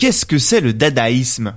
Qu'est-ce que c'est le dadaïsme?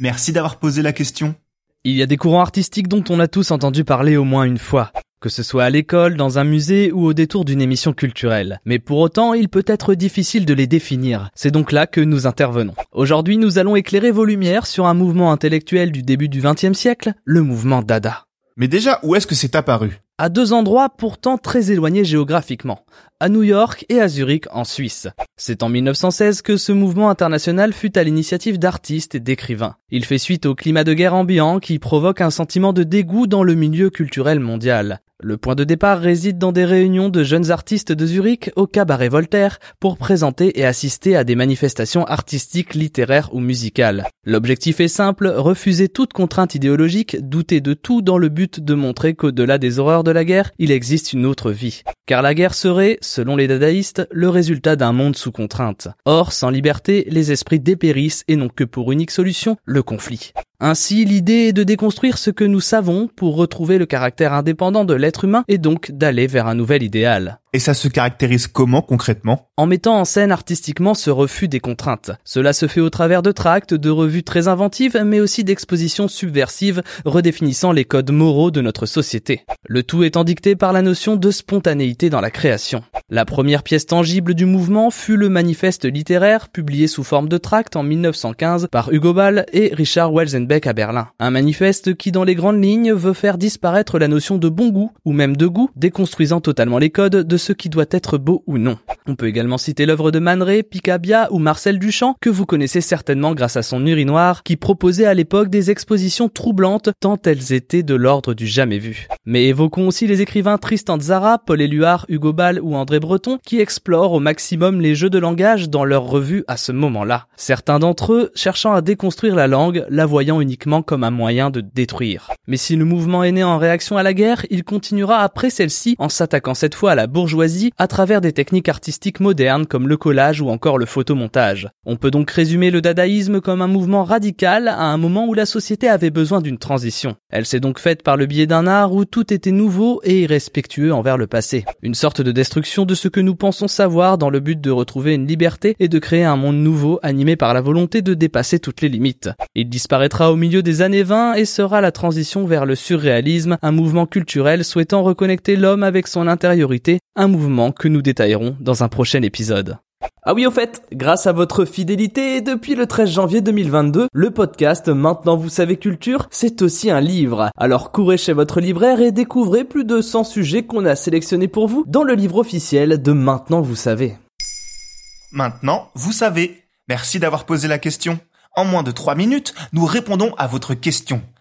Merci d'avoir posé la question. Il y a des courants artistiques dont on a tous entendu parler au moins une fois, que ce soit à l'école, dans un musée ou au détour d'une émission culturelle. Mais pour autant, il peut être difficile de les définir. C'est donc là que nous intervenons. Aujourd'hui, nous allons éclairer vos lumières sur un mouvement intellectuel du début du XXe siècle, le mouvement Dada. Mais déjà, où est-ce que c'est apparu? À deux endroits pourtant très éloignés géographiquement, à New York et à Zurich en Suisse. C'est en 1916 que ce mouvement international fut à l'initiative d'artistes et d'écrivains. Il fait suite au climat de guerre ambiant qui provoque un sentiment de dégoût dans le milieu culturel mondial. Le point de départ réside dans des réunions de jeunes artistes de Zurich au cabaret Voltaire pour présenter et assister à des manifestations artistiques, littéraires ou musicales. L'objectif est simple, refuser toute contrainte idéologique, douter de tout dans le but de montrer qu'au-delà des horreurs de la guerre, il existe une autre vie. Car la guerre serait, selon les dadaïstes, le résultat d'un monde sous contrainte. Or, sans liberté, les esprits dépérissent et n'ont que pour unique solution le conflit. Ainsi, l'idée est de déconstruire ce que nous savons pour retrouver le caractère indépendant de l'être humain et donc d'aller vers un nouvel idéal. Et ça se caractérise comment concrètement? En mettant en scène artistiquement ce refus des contraintes. Cela se fait au travers de tracts, de revues très inventives, mais aussi d'expositions subversives redéfinissant les codes moraux de notre société. Le tout étant dicté par la notion de spontanéité dans la création. La première pièce tangible du mouvement fut le manifeste littéraire publié sous forme de tract en 1915 par Hugo Ball et Richard Welzenbeck à Berlin. Un manifeste qui dans les grandes lignes veut faire disparaître la notion de bon goût ou même de goût, déconstruisant totalement les codes de ce qui doit être beau ou non. On peut également citer l'œuvre de Man Ray, Picabia ou Marcel Duchamp, que vous connaissez certainement grâce à son urinoir, qui proposait à l'époque des expositions troublantes tant elles étaient de l'ordre du jamais vu. Mais évoquons aussi les écrivains Tristan Zara, Paul Éluard, Hugo Ball ou André Breton, qui explorent au maximum les jeux de langage dans leurs revues à ce moment-là. Certains d'entre eux cherchant à déconstruire la langue, la voyant uniquement comme un moyen de détruire. Mais si le mouvement est né en réaction à la guerre, il continuera après celle-ci en s'attaquant cette fois à la à travers des techniques artistiques modernes comme le collage ou encore le photomontage. On peut donc résumer le dadaïsme comme un mouvement radical à un moment où la société avait besoin d'une transition. Elle s'est donc faite par le biais d'un art où tout était nouveau et irrespectueux envers le passé. Une sorte de destruction de ce que nous pensons savoir dans le but de retrouver une liberté et de créer un monde nouveau animé par la volonté de dépasser toutes les limites. Il disparaîtra au milieu des années 20 et sera la transition vers le surréalisme, un mouvement culturel souhaitant reconnecter l'homme avec son intériorité, un mouvement que nous détaillerons dans un prochain épisode. Ah oui, au fait, grâce à votre fidélité, depuis le 13 janvier 2022, le podcast Maintenant vous savez culture, c'est aussi un livre. Alors courez chez votre libraire et découvrez plus de 100 sujets qu'on a sélectionnés pour vous dans le livre officiel de Maintenant vous savez. Maintenant, vous savez. Merci d'avoir posé la question. En moins de 3 minutes, nous répondons à votre question.